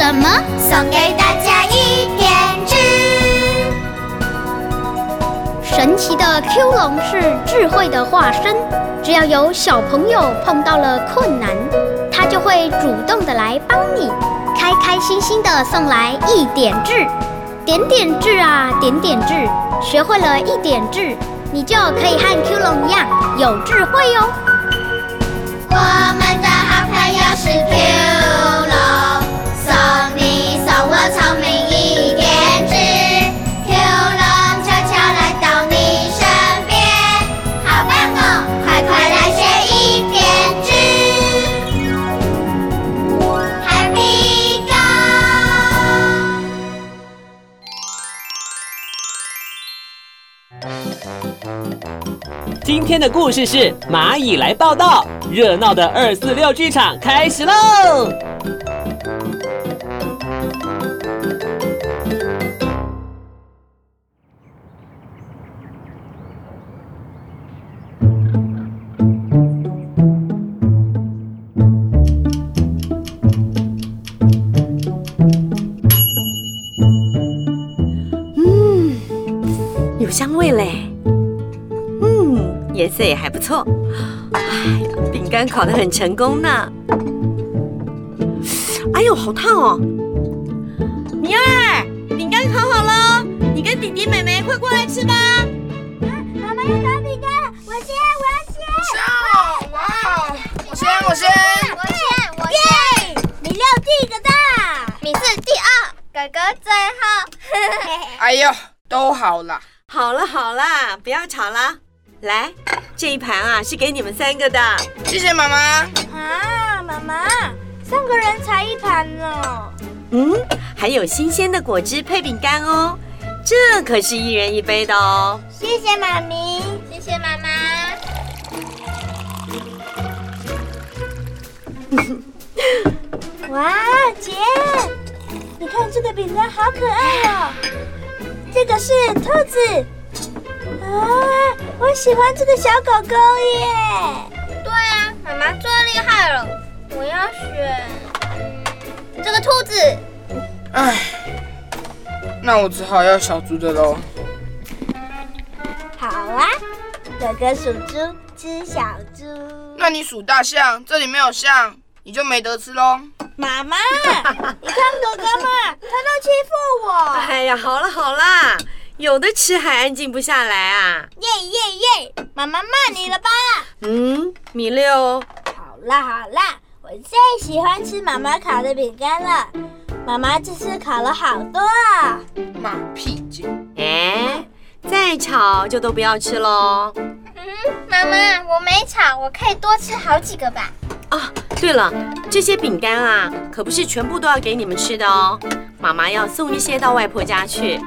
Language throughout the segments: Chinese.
什么？送给大家一点智。神奇的 Q 龙是智慧的化身，只要有小朋友碰到了困难，他就会主动的来帮你，开开心心的送来一点智，点点智啊，点点智，学会了一点智。你就可以和 Q 龙一样有智慧哟、哦。我们的好朋友是 Q。今天的故事是蚂蚁来报道，热闹的二四六剧场开始喽！颜色也还不错。哎呀，饼干烤得很成功呢。哎呦，好烫哦！明儿，饼干烤好了，你跟弟弟妹妹快过来吃吧。妈妈要烤饼干，我先，我要先，上！哇，我先，我先。我先，我先，米六第一个大，米四第二，哥哥最后。哎呦，都好了。好了好了，不要吵了。来，这一盘啊是给你们三个的。谢谢妈妈。啊，妈妈，三个人才一盘呢。嗯，还有新鲜的果汁配饼干哦，这可是一人一杯的哦。谢谢妈咪，谢谢妈妈。哇，姐，你看这个饼干好可爱哦！这个是兔子啊，我喜欢这个小狗狗耶。对啊，妈妈最厉害了，我要选这个兔子。唉，那我只好要小猪的喽。好啊，哥哥属猪，吃小猪。那你属大象，这里没有象，你就没得吃喽。妈妈，你看哥哥嘛，他都欺负我。哎呀，好了好啦，有的吃还安静不下来啊。耶耶耶！妈妈骂你了吧？嗯，米六，好啦好啦，我最喜欢吃妈妈烤的饼干了。妈妈这次烤了好多啊！马屁精。哎，再吵就都不要吃喽。嗯，妈妈，我没吵，我可以多吃好几个吧？啊，对了，这些饼干啊，可不是全部都要给你们吃的哦。妈妈要送一些到外婆家去。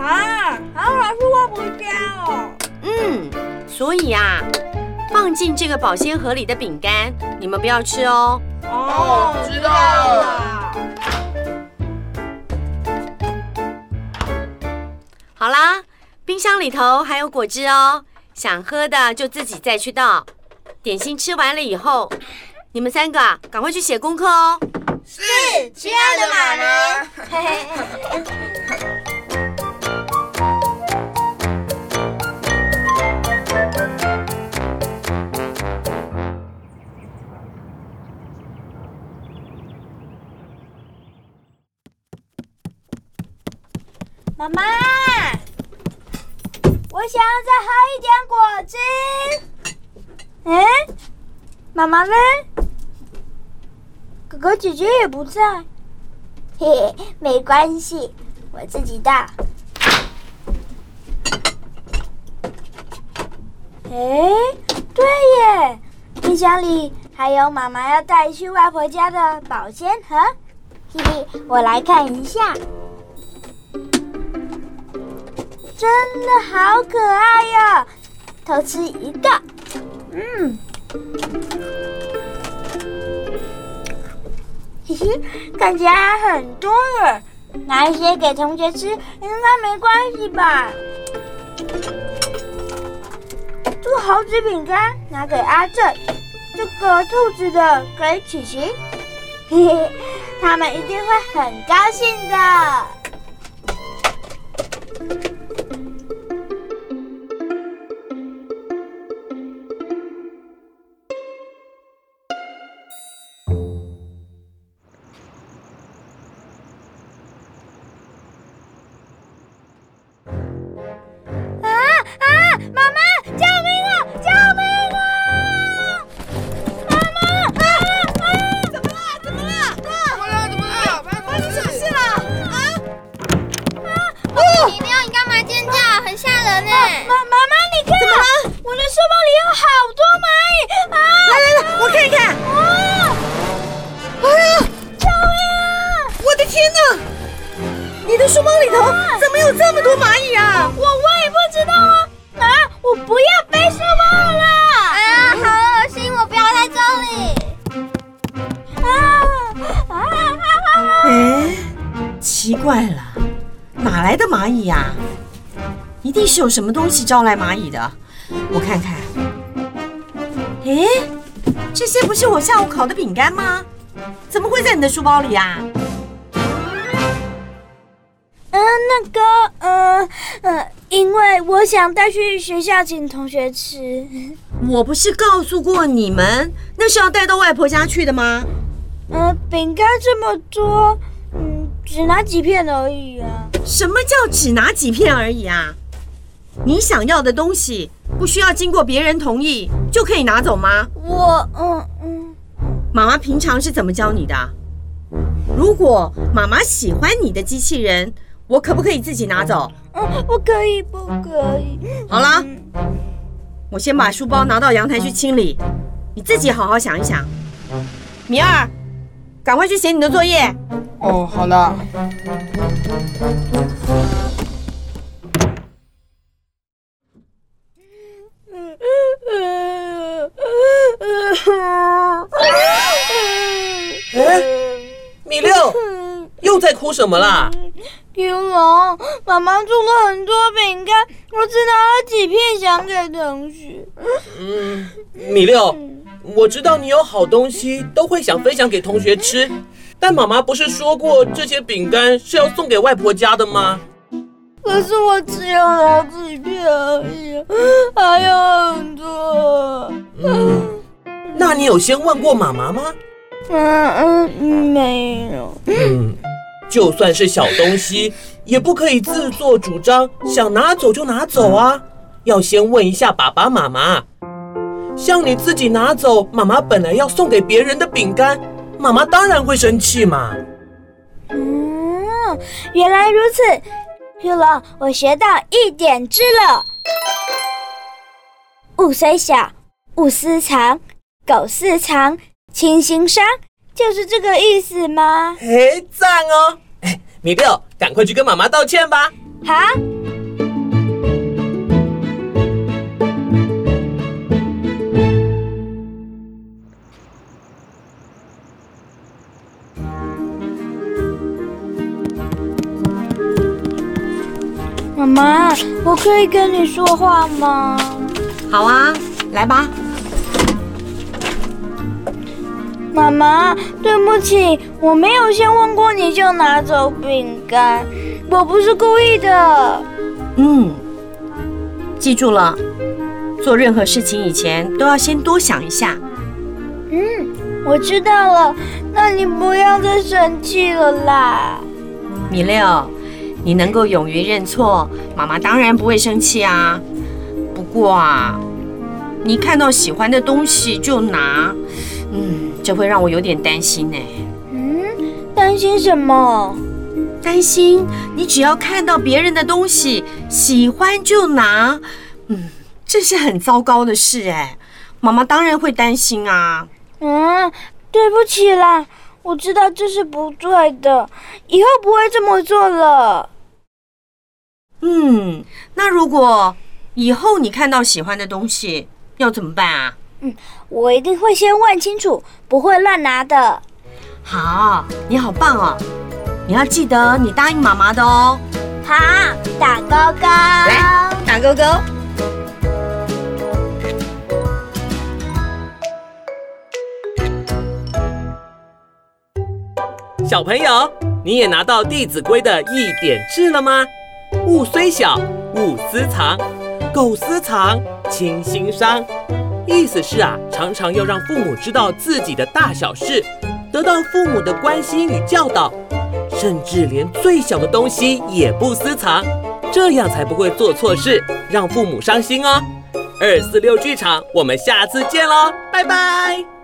啊，好老是外婆家哦。嗯，所以啊，放进这个保鲜盒里的饼干，你们不要吃哦。哦知道了。好啦，冰箱里头还有果汁哦，想喝的就自己再去倒。点心吃完了以后，你们三个啊，赶快去写功课哦。是，亲爱的妈妈。妈妈，我想要再喝一点果汁。哎，妈妈呢？哥哥姐姐也不在。嘿嘿，没关系，我自己倒。哎，对耶，冰箱里还有妈妈要带去外婆家的保鲜盒。嘿嘿，我来看一下。真的好可爱呀！偷吃一个，嗯，嘿嘿，看起来很多耶。拿一些给同学吃，应该没关系吧？这个猴子饼干拿给阿正，这个兔子的给琪琪，嘿嘿，他们一定会很高兴的。的书包里头怎么有这么多蚂蚁啊？我我也不知道啊！啊，我不要背书包了！啊，好恶心！我不要在这里。啊啊啊！哎，奇怪了，哪来的蚂蚁呀、一定是有什么东西招来蚂蚁的。我看看，哎，这些不是我下午烤的饼干吗？怎么会在你的书包里啊？嗯，那个，嗯嗯，因为我想带去学校请同学吃。我不是告诉过你们，那是要带到外婆家去的吗？嗯，饼干这么多，嗯，只拿几片而已啊。什么叫只拿几片而已啊？你想要的东西不需要经过别人同意就可以拿走吗？我，嗯嗯，妈妈平常是怎么教你的？如果妈妈喜欢你的机器人，我可不可以自己拿走？嗯，不可以，不可以。好了，我先把书包拿到阳台去清理，你自己好好想一想。米二，赶快去写你的作业。哦，好了。哎，米六，又在哭什么啦？天龙，妈妈做了很多饼干，我只拿了几片想给同学。嗯，米六，我知道你有好东西都会想分享给同学吃，但妈妈不是说过这些饼干是要送给外婆家的吗？可是我只有拿几片而已，还有很多。嗯，那你有先问过妈妈吗？嗯嗯，没有。嗯，就算是小东西，也不可以自作主张，想拿走就拿走啊，要先问一下爸爸妈妈。像你自己拿走妈妈本来要送给别人的饼干，妈妈当然会生气嘛。嗯，原来如此。玉龙，我学到一点知了。物虽小，勿私藏；苟私藏，亲心伤。就是这个意思吗？嘿，赞哦！哎，米六，赶快去跟妈妈道歉吧。哈。妈妈，我可以跟你说话吗？好啊，来吧。妈妈，对不起，我没有先问过你就拿走饼干，我不是故意的。嗯，记住了，做任何事情以前都要先多想一下。嗯，我知道了，那你不要再生气了啦。米六，你能够勇于认错，妈妈当然不会生气啊。不过啊，你看到喜欢的东西就拿，嗯，这会让我有点担心呢。嗯，担心什么？担心你只要看到别人的东西喜欢就拿，嗯，这是很糟糕的事哎。妈妈当然会担心啊。嗯，对不起啦，我知道这是不对的，以后不会这么做了。嗯，那如果以后你看到喜欢的东西，要怎么办啊？嗯，我一定会先问清楚，不会乱拿的。好，你好棒哦！你要记得你答应妈妈的哦。好，打勾勾。来，打勾勾。小朋友，你也拿到《弟子规》的一点志了吗？物虽小，勿私藏；苟私藏，亲心伤。意思是啊，常常要让父母知道自己的大小事，得到父母的关心与教导，甚至连最小的东西也不私藏，这样才不会做错事，让父母伤心哦。二四六剧场，我们下次见喽，拜拜。